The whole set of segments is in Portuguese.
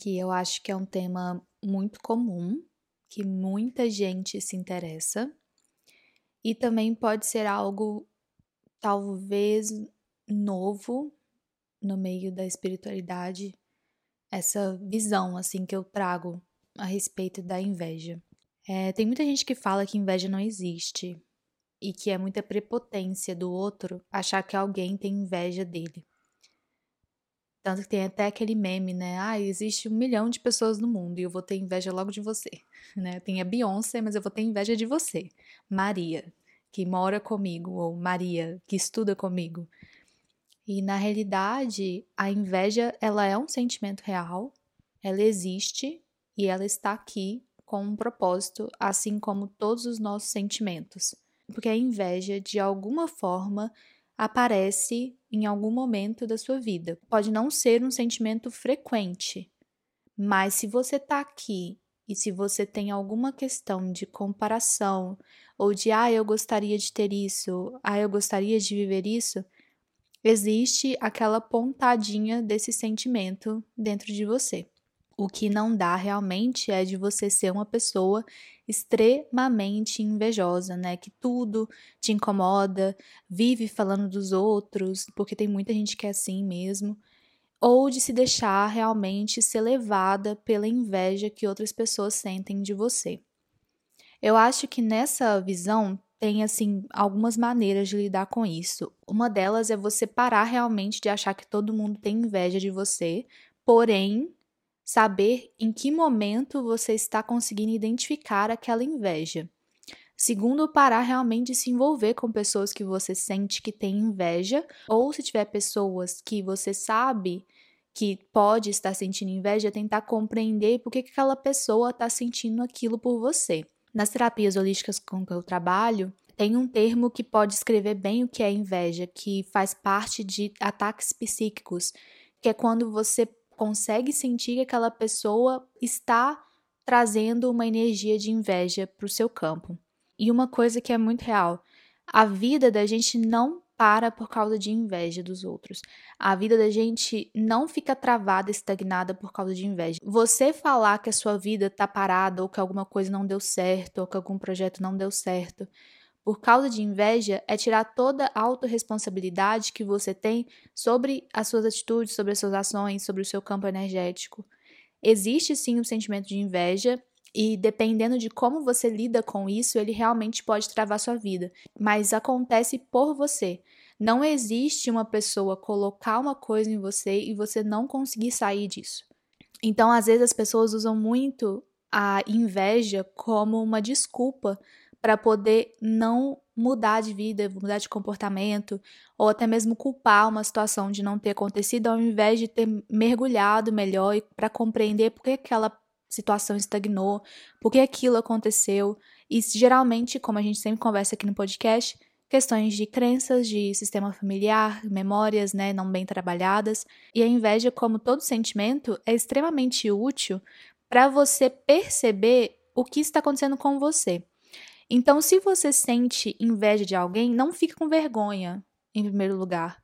que eu acho que é um tema muito comum, que muita gente se interessa, e também pode ser algo talvez novo no meio da espiritualidade, essa visão assim que eu trago a respeito da inveja. É, tem muita gente que fala que inveja não existe e que é muita prepotência do outro achar que alguém tem inveja dele. Tanto que tem até aquele meme, né? Ah, existe um milhão de pessoas no mundo e eu vou ter inveja logo de você. Né? Tem a Beyoncé, mas eu vou ter inveja de você. Maria, que mora comigo, ou Maria, que estuda comigo. E na realidade, a inveja, ela é um sentimento real, ela existe e ela está aqui com um propósito, assim como todos os nossos sentimentos. Porque a inveja, de alguma forma, aparece em algum momento da sua vida. Pode não ser um sentimento frequente, mas se você está aqui e se você tem alguma questão de comparação ou de ah, eu gostaria de ter isso, ah, eu gostaria de viver isso, existe aquela pontadinha desse sentimento dentro de você. O que não dá realmente é de você ser uma pessoa extremamente invejosa, né? Que tudo te incomoda, vive falando dos outros, porque tem muita gente que é assim mesmo, ou de se deixar realmente ser levada pela inveja que outras pessoas sentem de você. Eu acho que nessa visão tem assim algumas maneiras de lidar com isso. Uma delas é você parar realmente de achar que todo mundo tem inveja de você, porém saber em que momento você está conseguindo identificar aquela inveja. Segundo, parar realmente de se envolver com pessoas que você sente que tem inveja, ou se tiver pessoas que você sabe que pode estar sentindo inveja, tentar compreender por que, que aquela pessoa está sentindo aquilo por você. Nas terapias holísticas com que eu trabalho, tem um termo que pode descrever bem o que é inveja, que faz parte de ataques psíquicos, que é quando você consegue sentir que aquela pessoa está trazendo uma energia de inveja para o seu campo. E uma coisa que é muito real: a vida da gente não para por causa de inveja dos outros. A vida da gente não fica travada, estagnada por causa de inveja. Você falar que a sua vida está parada ou que alguma coisa não deu certo ou que algum projeto não deu certo por causa de inveja é tirar toda a autorresponsabilidade que você tem sobre as suas atitudes, sobre as suas ações, sobre o seu campo energético. Existe sim o um sentimento de inveja e dependendo de como você lida com isso, ele realmente pode travar sua vida, mas acontece por você. Não existe uma pessoa colocar uma coisa em você e você não conseguir sair disso. Então, às vezes as pessoas usam muito a inveja como uma desculpa para poder não mudar de vida, mudar de comportamento, ou até mesmo culpar uma situação de não ter acontecido, ao invés de ter mergulhado melhor para compreender por que aquela situação estagnou, por que aquilo aconteceu. E geralmente, como a gente sempre conversa aqui no podcast, questões de crenças, de sistema familiar, memórias, né, não bem trabalhadas. E a inveja, como todo sentimento, é extremamente útil para você perceber o que está acontecendo com você. Então, se você sente inveja de alguém, não fique com vergonha, em primeiro lugar.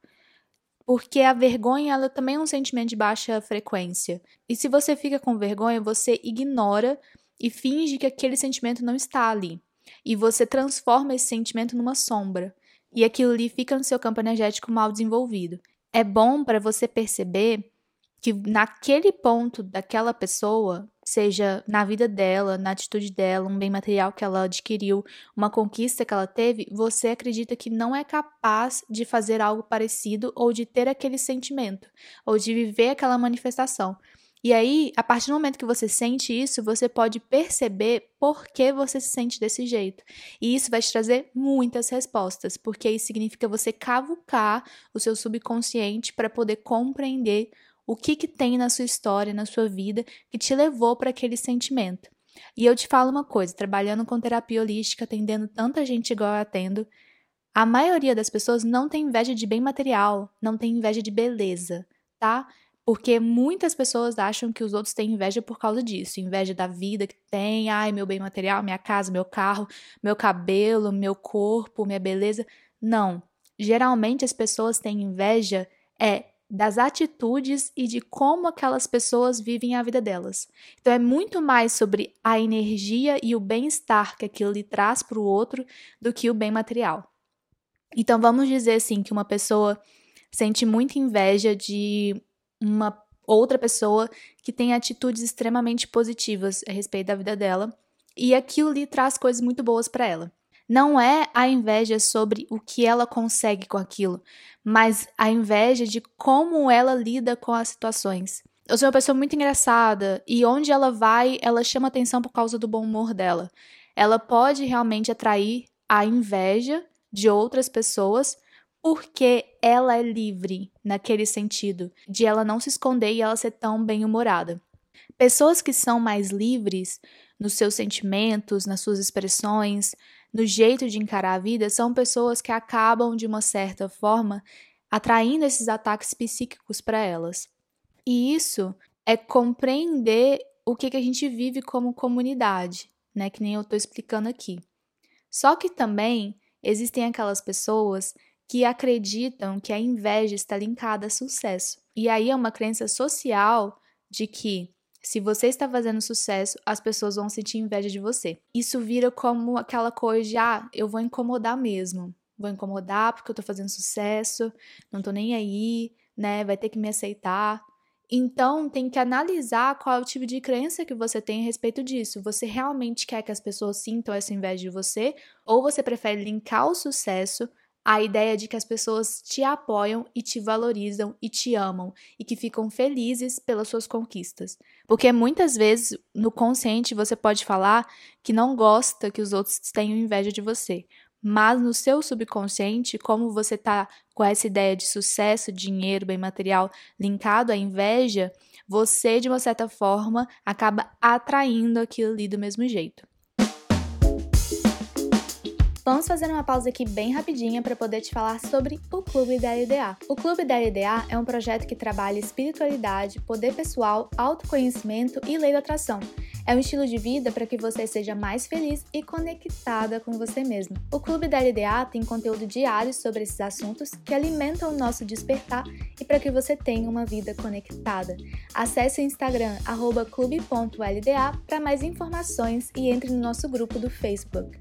porque a vergonha ela também é um sentimento de baixa frequência. E se você fica com vergonha, você ignora e finge que aquele sentimento não está ali. E você transforma esse sentimento numa sombra. E aquilo ali fica no seu campo energético mal desenvolvido. É bom para você perceber que naquele ponto daquela pessoa, seja na vida dela, na atitude dela, um bem material que ela adquiriu, uma conquista que ela teve, você acredita que não é capaz de fazer algo parecido ou de ter aquele sentimento, ou de viver aquela manifestação. E aí, a partir do momento que você sente isso, você pode perceber por que você se sente desse jeito. E isso vai te trazer muitas respostas, porque isso significa você cavucar o seu subconsciente para poder compreender o que, que tem na sua história, na sua vida, que te levou para aquele sentimento. E eu te falo uma coisa: trabalhando com terapia holística, atendendo tanta gente igual eu atendo, a maioria das pessoas não tem inveja de bem material, não tem inveja de beleza, tá? Porque muitas pessoas acham que os outros têm inveja por causa disso, inveja da vida que tem, ai, meu bem material, minha casa, meu carro, meu cabelo, meu corpo, minha beleza. Não. Geralmente as pessoas têm inveja é das atitudes e de como aquelas pessoas vivem a vida delas. Então é muito mais sobre a energia e o bem-estar que aquilo lhe traz para o outro do que o bem material. Então vamos dizer assim que uma pessoa sente muita inveja de uma outra pessoa que tem atitudes extremamente positivas a respeito da vida dela e aquilo lhe traz coisas muito boas para ela. Não é a inveja sobre o que ela consegue com aquilo, mas a inveja de como ela lida com as situações. Eu sou uma pessoa muito engraçada e onde ela vai, ela chama atenção por causa do bom humor dela. Ela pode realmente atrair a inveja de outras pessoas porque ela é livre naquele sentido, de ela não se esconder e ela ser tão bem-humorada. Pessoas que são mais livres nos seus sentimentos, nas suas expressões, no jeito de encarar a vida são pessoas que acabam, de uma certa forma, atraindo esses ataques psíquicos para elas. E isso é compreender o que, que a gente vive como comunidade, né? Que nem eu estou explicando aqui. Só que também existem aquelas pessoas que acreditam que a inveja está linkada a sucesso. E aí é uma crença social de que se você está fazendo sucesso, as pessoas vão sentir inveja de você. Isso vira como aquela coisa de, ah, eu vou incomodar mesmo. Vou incomodar porque eu tô fazendo sucesso, não tô nem aí, né? Vai ter que me aceitar. Então, tem que analisar qual é o tipo de crença que você tem a respeito disso. Você realmente quer que as pessoas sintam essa inveja de você? Ou você prefere linkar o sucesso a ideia de que as pessoas te apoiam e te valorizam e te amam e que ficam felizes pelas suas conquistas. Porque muitas vezes no consciente você pode falar que não gosta que os outros tenham inveja de você, mas no seu subconsciente, como você tá com essa ideia de sucesso, dinheiro, bem material linkado à inveja, você de uma certa forma acaba atraindo aquilo ali do mesmo jeito. Vamos fazer uma pausa aqui bem rapidinha para poder te falar sobre o Clube da LDA. O Clube da LDA é um projeto que trabalha espiritualidade, poder pessoal, autoconhecimento e lei da atração. É um estilo de vida para que você seja mais feliz e conectada com você mesmo. O Clube da LDA tem conteúdo diário sobre esses assuntos que alimentam o nosso despertar e para que você tenha uma vida conectada. Acesse o Instagram clube.lda para mais informações e entre no nosso grupo do Facebook.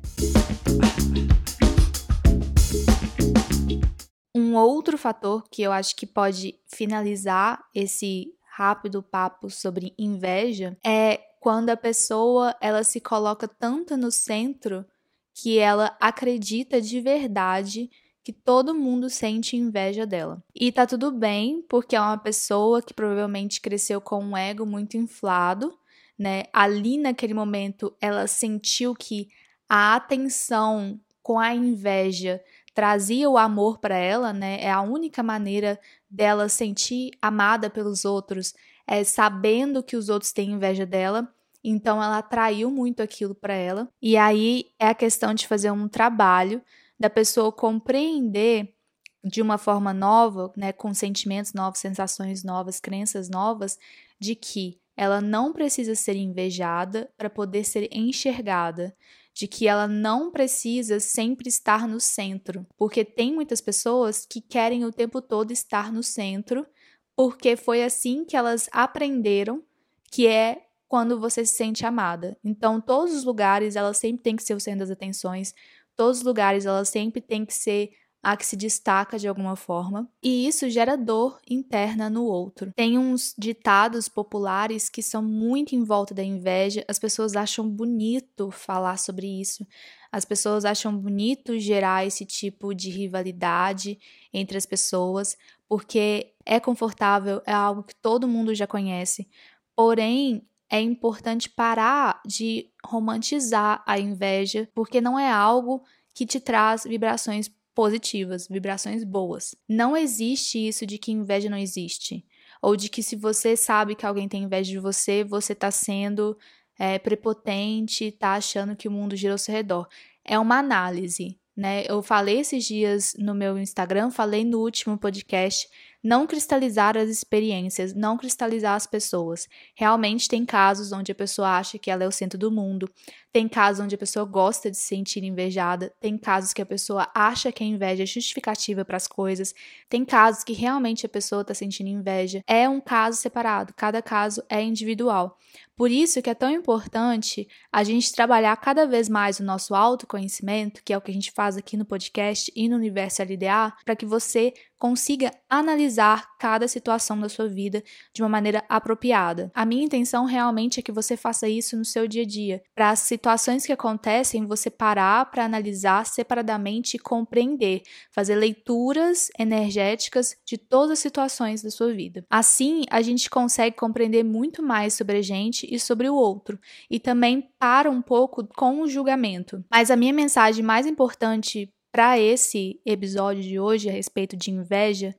Um outro fator que eu acho que pode finalizar esse rápido papo sobre inveja é quando a pessoa ela se coloca tanto no centro que ela acredita de verdade que todo mundo sente inveja dela. E tá tudo bem, porque é uma pessoa que provavelmente cresceu com um ego muito inflado, né? Ali naquele momento ela sentiu que a atenção com a inveja trazia o amor para ela, né? É a única maneira dela sentir amada pelos outros, é sabendo que os outros têm inveja dela. Então ela atraiu muito aquilo para ela. E aí é a questão de fazer um trabalho da pessoa compreender de uma forma nova, né, com sentimentos novos, sensações novas, crenças novas, de que ela não precisa ser invejada para poder ser enxergada, de que ela não precisa sempre estar no centro, porque tem muitas pessoas que querem o tempo todo estar no centro, porque foi assim que elas aprenderam que é quando você se sente amada. Então, todos os lugares, ela sempre tem que ser o centro das atenções, todos os lugares, ela sempre tem que ser a que se destaca de alguma forma, e isso gera dor interna no outro. Tem uns ditados populares que são muito em volta da inveja, as pessoas acham bonito falar sobre isso, as pessoas acham bonito gerar esse tipo de rivalidade entre as pessoas, porque é confortável, é algo que todo mundo já conhece. Porém, é importante parar de romantizar a inveja, porque não é algo que te traz vibrações positivas, vibrações boas. Não existe isso de que inveja não existe. Ou de que se você sabe que alguém tem inveja de você, você está sendo é, prepotente, está achando que o mundo gira ao seu redor. É uma análise, né? Eu falei esses dias no meu Instagram, falei no último podcast não cristalizar as experiências, não cristalizar as pessoas. Realmente tem casos onde a pessoa acha que ela é o centro do mundo, tem casos onde a pessoa gosta de se sentir invejada, tem casos que a pessoa acha que a inveja é justificativa para as coisas, tem casos que realmente a pessoa está sentindo inveja. É um caso separado, cada caso é individual. Por isso que é tão importante a gente trabalhar cada vez mais o nosso autoconhecimento, que é o que a gente faz aqui no podcast e no Universo LDA, para que você consiga analisar cada situação da sua vida de uma maneira apropriada. A minha intenção realmente é que você faça isso no seu dia a dia, para as situações que acontecem, você parar para analisar separadamente e compreender, fazer leituras energéticas de todas as situações da sua vida. Assim, a gente consegue compreender muito mais sobre a gente e sobre o outro, e também para um pouco com o julgamento. Mas a minha mensagem mais importante para esse episódio de hoje a respeito de inveja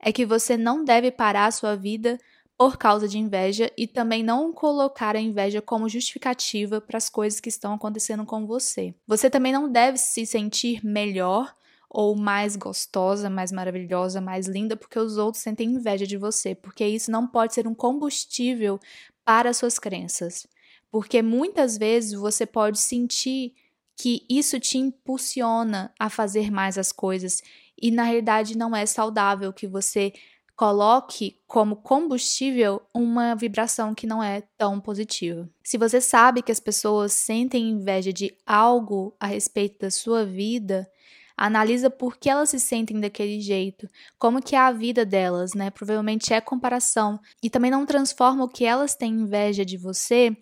é que você não deve parar a sua vida por causa de inveja e também não colocar a inveja como justificativa para as coisas que estão acontecendo com você. Você também não deve se sentir melhor ou mais gostosa, mais maravilhosa, mais linda porque os outros sentem inveja de você, porque isso não pode ser um combustível para suas crenças. Porque muitas vezes você pode sentir que isso te impulsiona a fazer mais as coisas e na realidade não é saudável que você coloque como combustível uma vibração que não é tão positiva. Se você sabe que as pessoas sentem inveja de algo a respeito da sua vida, analisa por que elas se sentem daquele jeito, como que é a vida delas, né? Provavelmente é comparação e também não transforma o que elas têm inveja de você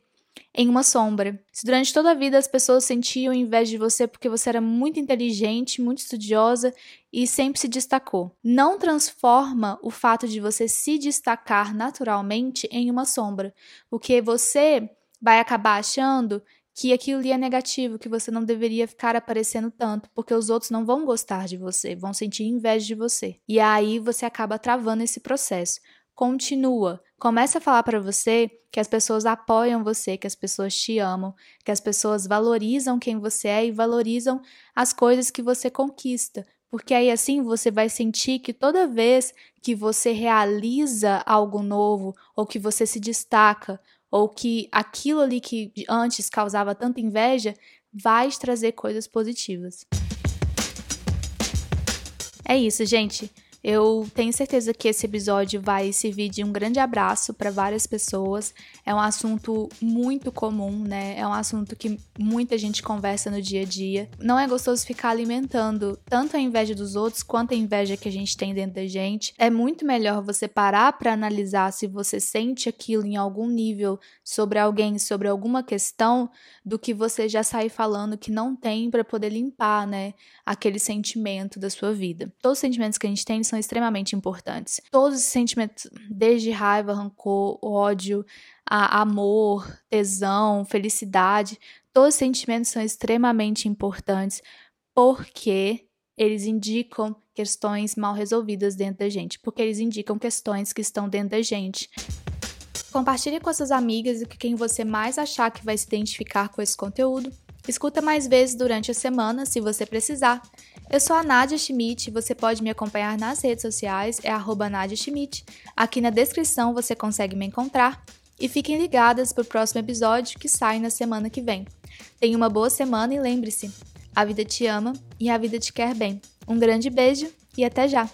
em uma sombra. Se durante toda a vida as pessoas sentiam inveja de você porque você era muito inteligente, muito estudiosa e sempre se destacou, não transforma o fato de você se destacar naturalmente em uma sombra, porque você vai acabar achando que aquilo ali é negativo, que você não deveria ficar aparecendo tanto, porque os outros não vão gostar de você, vão sentir inveja de você. E aí você acaba travando esse processo continua. Começa a falar para você que as pessoas apoiam você, que as pessoas te amam, que as pessoas valorizam quem você é e valorizam as coisas que você conquista. Porque aí assim você vai sentir que toda vez que você realiza algo novo, ou que você se destaca, ou que aquilo ali que antes causava tanta inveja, vai trazer coisas positivas. É isso, gente. Eu tenho certeza que esse episódio vai servir de um grande abraço para várias pessoas. É um assunto muito comum, né? É um assunto que muita gente conversa no dia a dia. Não é gostoso ficar alimentando tanto a inveja dos outros quanto a inveja que a gente tem dentro da gente. É muito melhor você parar para analisar se você sente aquilo em algum nível sobre alguém, sobre alguma questão, do que você já sair falando que não tem para poder limpar, né? Aquele sentimento da sua vida. Todos os sentimentos que a gente tem são são extremamente importantes. Todos os sentimentos, desde raiva, rancor, ódio, amor, tesão, felicidade, todos os sentimentos são extremamente importantes porque eles indicam questões mal resolvidas dentro da gente, porque eles indicam questões que estão dentro da gente. Compartilhe com suas amigas e com quem você mais achar que vai se identificar com esse conteúdo. Escuta mais vezes durante a semana, se você precisar. Eu sou a Nadia Schmidt, você pode me acompanhar nas redes sociais, é arroba Nadia Schmidt. Aqui na descrição você consegue me encontrar. e fiquem ligadas para o próximo episódio que sai na semana que vem. Tenha uma boa semana e lembre-se: a vida te ama e a vida te quer bem. Um grande beijo e até já!